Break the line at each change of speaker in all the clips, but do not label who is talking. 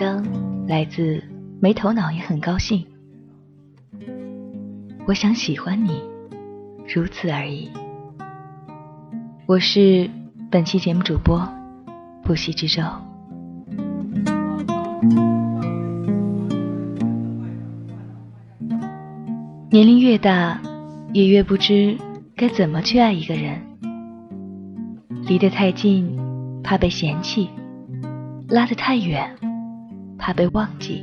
章来自没头脑也很高兴。我想喜欢你，如此而已。我是本期节目主播不息之舟。年龄越大，也越不知该怎么去爱一个人。离得太近，怕被嫌弃；拉得太远，怕被忘记。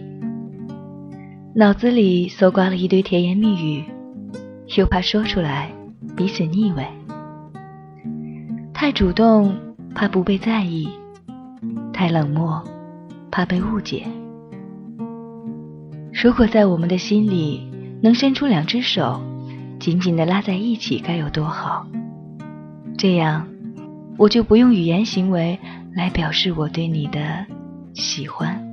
脑子里搜刮了一堆甜言蜜语，又怕说出来彼此腻味。太主动，怕不被在意；太冷漠，怕被误解。如果在我们的心里能伸出两只手，紧紧地拉在一起，该有多好！这样。我就不用语言行为来表示我对你的喜欢。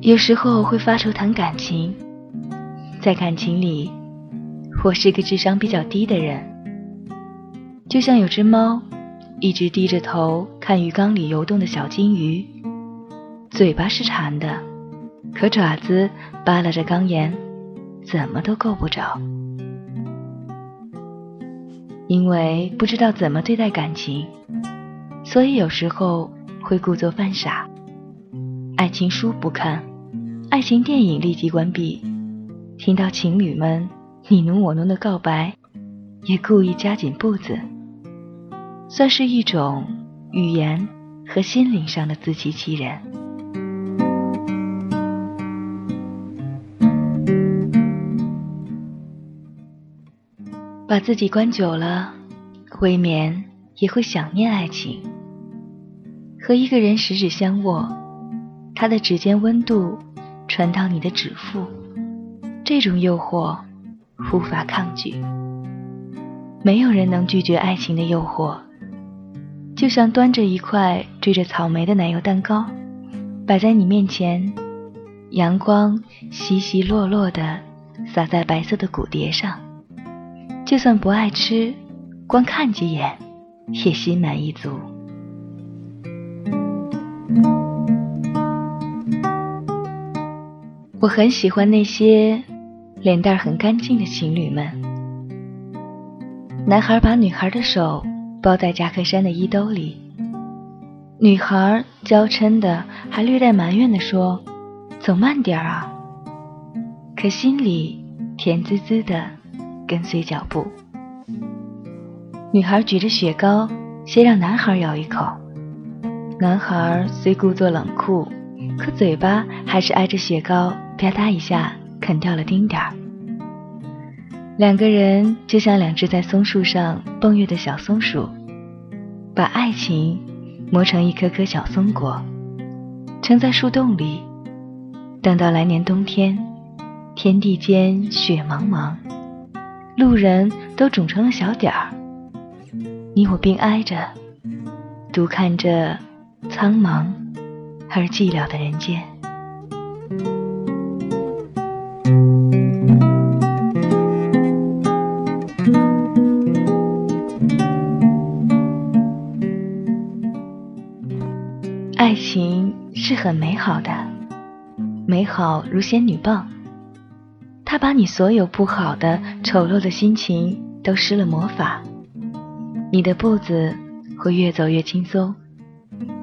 有时候会发愁谈感情，在感情里，我是个智商比较低的人。就像有只猫，一直低着头看鱼缸里游动的小金鱼，嘴巴是馋的，可爪子扒拉着缸沿，怎么都够不着。因为不知道怎么对待感情，所以有时候会故作犯傻。爱情书不看，爱情电影立即关闭。听到情侣们你侬我侬的告白，也故意加紧步子，算是一种语言和心灵上的自欺欺人。把自己关久了，未免也会想念爱情。和一个人十指相握，他的指尖温度传到你的指腹，这种诱惑无法抗拒。没有人能拒绝爱情的诱惑，就像端着一块缀着草莓的奶油蛋糕，摆在你面前，阳光稀稀落落地洒在白色的骨碟上。就算不爱吃，光看几眼也心满意足。我很喜欢那些脸蛋很干净的情侣们。男孩把女孩的手包在夹克衫的衣兜里，女孩娇嗔的还略带埋怨的说：“走慢点啊。”可心里甜滋滋的。跟随脚步，女孩举着雪糕，先让男孩咬一口。男孩虽故作冷酷，可嘴巴还是挨着雪糕啪嗒一下啃掉了丁点儿。两个人就像两只在松树上蹦跃的小松鼠，把爱情磨成一颗颗小松果，撑在树洞里，等到来年冬天，天地间雪茫茫。路人都肿成了小点儿，你我并挨着，独看着苍茫而寂寥的人间。爱情是很美好的，美好如仙女棒。他把你所有不好的、丑陋的心情都施了魔法，你的步子会越走越轻松，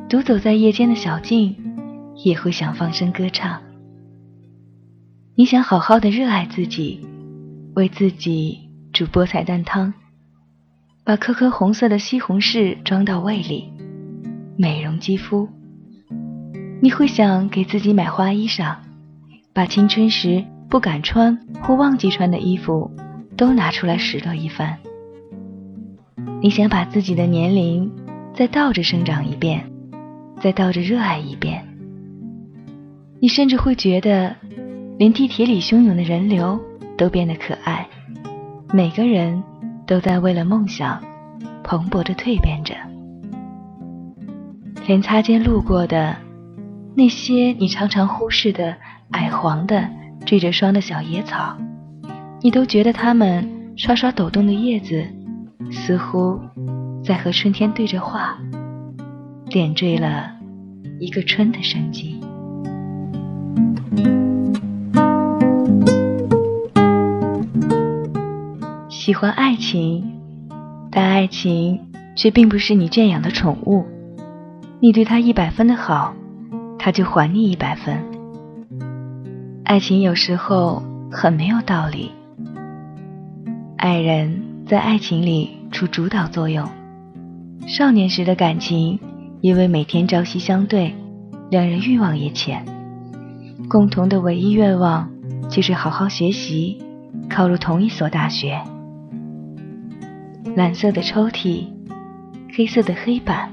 独走在夜间的小径也会想放声歌唱。你想好好的热爱自己，为自己煮菠菜蛋汤，把颗颗红色的西红柿装到胃里，美容肌肤。你会想给自己买花衣裳，把青春时。不敢穿或忘记穿的衣服，都拿出来拾掇一番。你想把自己的年龄再倒着生长一遍，再倒着热爱一遍。你甚至会觉得，连地铁里汹涌的人流都变得可爱，每个人都在为了梦想蓬勃着蜕变着。连擦肩路过的那些你常常忽视的矮黄的。缀着霜的小野草，你都觉得它们刷刷抖动的叶子，似乎在和春天对着话，点缀了一个春的生机。喜欢爱情，但爱情却并不是你圈养的宠物。你对他一百分的好，他就还你一百分。爱情有时候很没有道理。爱人在爱情里出主导作用。少年时的感情，因为每天朝夕相对，两人欲望也浅，共同的唯一愿望就是好好学习，考入同一所大学。蓝色的抽屉，黑色的黑板，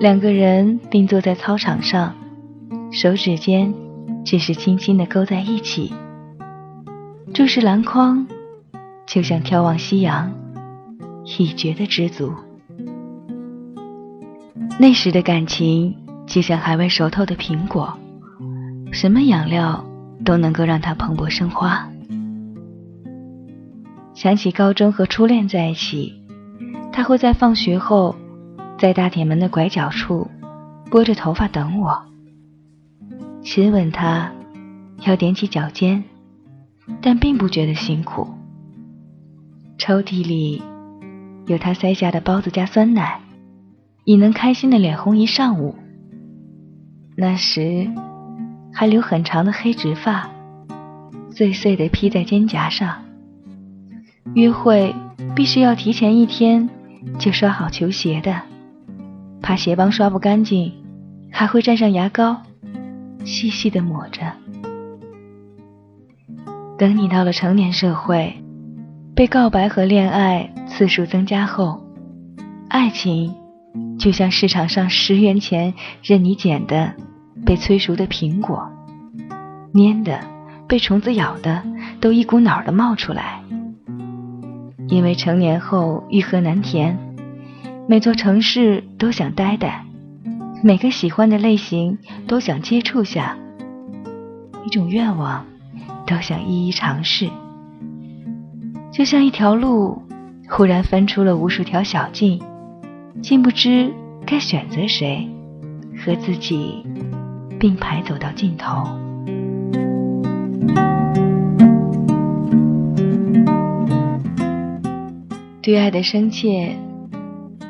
两个人并坐在操场上，手指间只是轻轻的勾在一起，注视篮筐，就像眺望夕阳，已觉得知足。那时的感情就像还未熟透的苹果，什么养料都能够让它蓬勃生花。想起高中和初恋在一起，他会在放学后，在大铁门的拐角处，拨着头发等我，亲吻他，要踮起脚尖，但并不觉得辛苦。抽屉里有他塞下的包子加酸奶。已能开心的脸红一上午。那时还留很长的黑直发，碎碎的披在肩胛上。约会必须要提前一天就刷好球鞋的，怕鞋帮刷不干净，还会蘸上牙膏，细细的抹着。等你到了成年社会，被告白和恋爱次数增加后，爱情。就像市场上十元钱任你捡的被催熟的苹果，蔫的、被虫子咬的都一股脑的冒出来。因为成年后欲壑难填，每座城市都想待待，每个喜欢的类型都想接触下，一种愿望都想一一尝试。就像一条路忽然分出了无数条小径。竟不知该选择谁，和自己并排走到尽头。对爱的深切，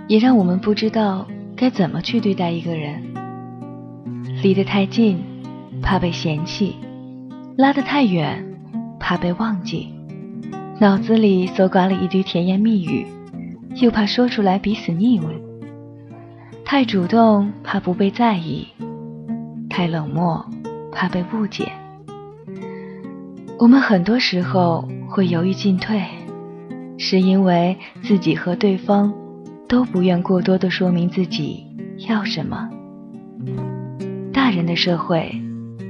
也让我们不知道该怎么去对待一个人。离得太近，怕被嫌弃；拉得太远，怕被忘记。脑子里搜刮了一堆甜言蜜语。又怕说出来彼此腻味，太主动怕不被在意，太冷漠怕被误解。我们很多时候会犹豫进退，是因为自己和对方都不愿过多的说明自己要什么。大人的社会，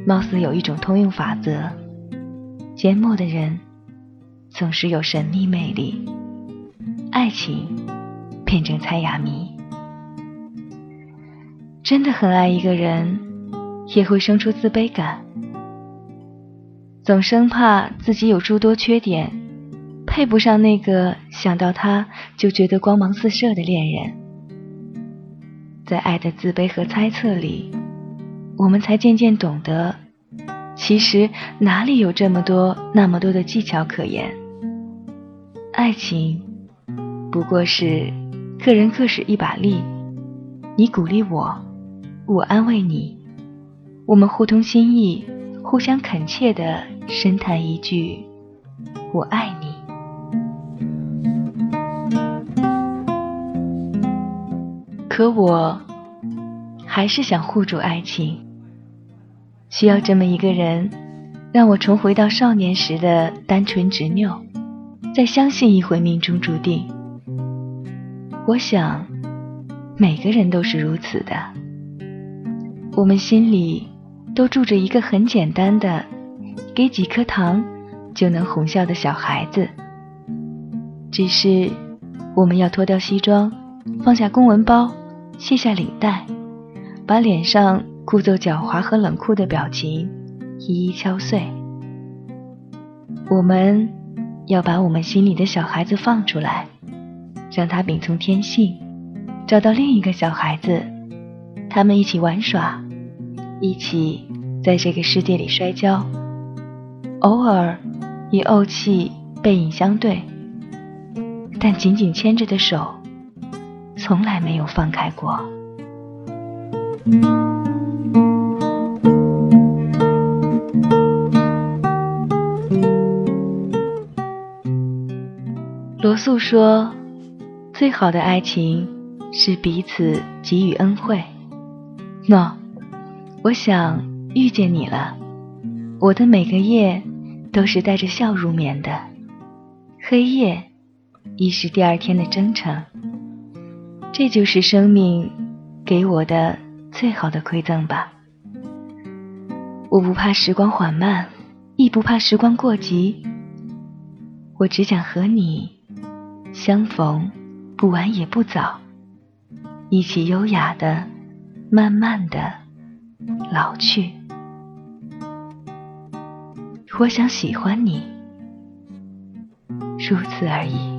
貌似有一种通用法则：缄默的人总是有神秘魅力。爱情变成猜哑谜，真的很爱一个人，也会生出自卑感，总生怕自己有诸多缺点，配不上那个想到他就觉得光芒四射的恋人。在爱的自卑和猜测里，我们才渐渐懂得，其实哪里有这么多那么多的技巧可言，爱情。不过是各人各使一把力，你鼓励我，我安慰你，我们互通心意，互相恳切的深谈一句“我爱你”。可我还是想护住爱情，需要这么一个人，让我重回到少年时的单纯执拗，再相信一回命中注定。我想，每个人都是如此的。我们心里都住着一个很简单的，给几颗糖就能哄笑的小孩子。只是，我们要脱掉西装，放下公文包，卸下领带，把脸上故作狡猾和冷酷的表情一一敲碎。我们要把我们心里的小孩子放出来。让他秉从天性，找到另一个小孩子，他们一起玩耍，一起在这个世界里摔跤，偶尔也怄气背影相对，但紧紧牵着的手，从来没有放开过。罗素说：“最好的爱情是彼此给予恩惠。”喏，我想遇见你了。我的每个夜都是带着笑入眠的，黑夜亦是第二天的征程。这就是生命给我的最好的馈赠吧。我不怕时光缓慢，亦不怕时光过急。我只想和你。相逢，不晚也不早，一起优雅的、慢慢的老去。我想喜欢你，如此而已。